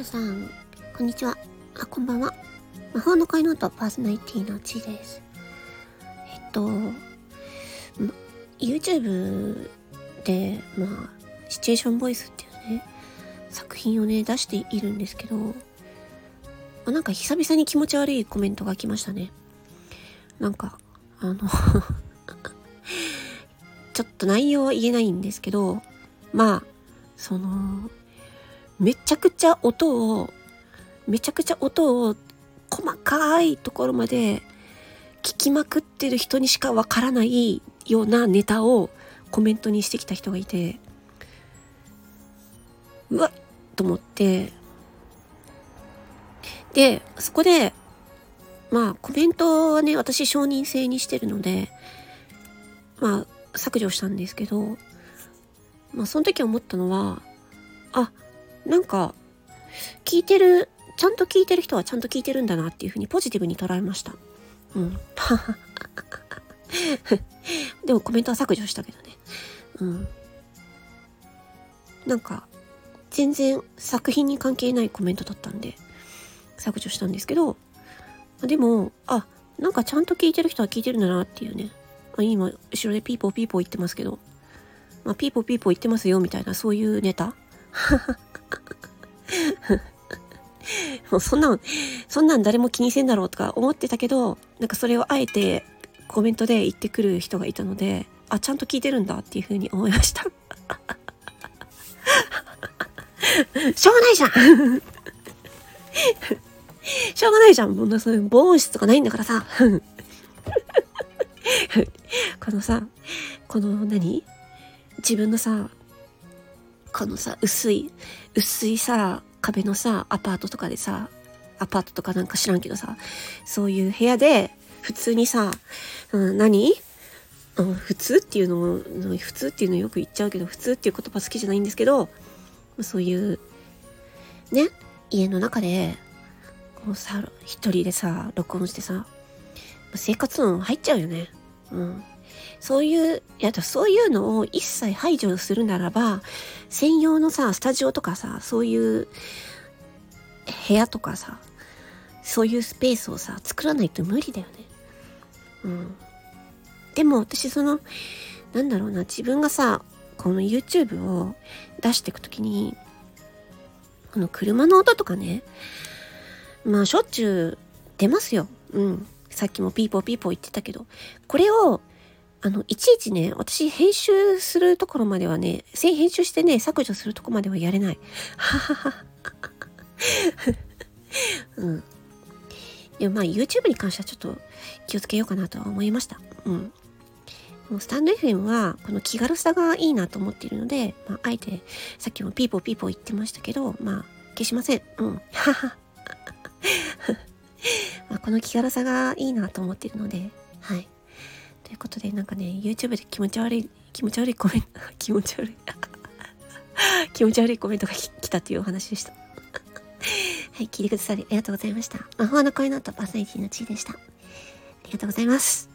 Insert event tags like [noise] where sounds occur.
皆さん、こんにちは。あ、こんばんは。魔法の会の音パーソナリティのちです。えっと、YouTube で、まあ、シチュエーションボイスっていうね、作品をね、出しているんですけど、ま、なんか久々に気持ち悪いコメントが来ましたね。なんか、あの [laughs] ちょっと内容は言えないんですけど、まあ、その、めちゃくちゃ音を、めちゃくちゃ音を細かいところまで聞きまくってる人にしかわからないようなネタをコメントにしてきた人がいて、うわっと思って、で、そこで、まあコメントはね、私承認制にしてるので、まあ削除したんですけど、まあその時思ったのは、あ、なんか、聞いてる、ちゃんと聞いてる人はちゃんと聞いてるんだなっていうふうにポジティブに捉えました。うん。[laughs] でもコメントは削除したけどね。うん。なんか、全然作品に関係ないコメントだったんで、削除したんですけど、でも、あ、なんかちゃんと聞いてる人は聞いてるんだなっていうね。あ今、後ろでピーポーピーポー言ってますけど、まあ、ピーポーピーポー言ってますよみたいな、そういうネタも [laughs] うそんなん、そんなん誰も気にせんだろうとか思ってたけど、なんかそれをあえてコメントで言ってくる人がいたので、あ、ちゃんと聞いてるんだっていうふうに思いました。[laughs] しょうがないじゃんしょうがないじゃん。もうそういう防音室とかないんだからさ。このさ、この何？自分のさ、このさ、薄い、薄いさ、壁のさ、アパートとかでさ、アパートとかなんか知らんけどさ、そういう部屋で、普通にさ、うん、何、普通っていうのも、普通っていうのよく言っちゃうけど、普通っていう言葉好きじゃないんですけど、そういう、ね、家の中で、こうさ、一人でさ、録音してさ、生活音入っちゃうよね。うん。そういう、いや、そういうのを一切排除するならば、専用のさ、スタジオとかさ、そういう部屋とかさ、そういうスペースをさ、作らないと無理だよね。うん。でも私その、なんだろうな、自分がさ、この YouTube を出していくときに、この車の音とかね、まあしょっちゅう出ますよ。うん。さっきもピーポーピーポー言ってたけど、これをあの、いちいちね、私編集するところまではね、編集してね、削除するとこまではやれない。ははは。うん。でもまあ YouTube に関してはちょっと気をつけようかなとは思いました。うん。もうスタンド FM はこの気軽さがいいなと思っているので、まあ、あえてさっきもピーポーピーポー言ってましたけど、まあ消しません。うん。はは。まあこの気軽さがいいなと思っているので、はい。ということで、なんかね、YouTube で気持ち悪い、気持ち悪いコメント、[laughs] 気持ち悪い [laughs] 気持ち悪いコメントが来たというお話でした。はい、聞いてくださりありがとうございました。魔法の声のとパーソナリティのちーでした。ありがとうございます。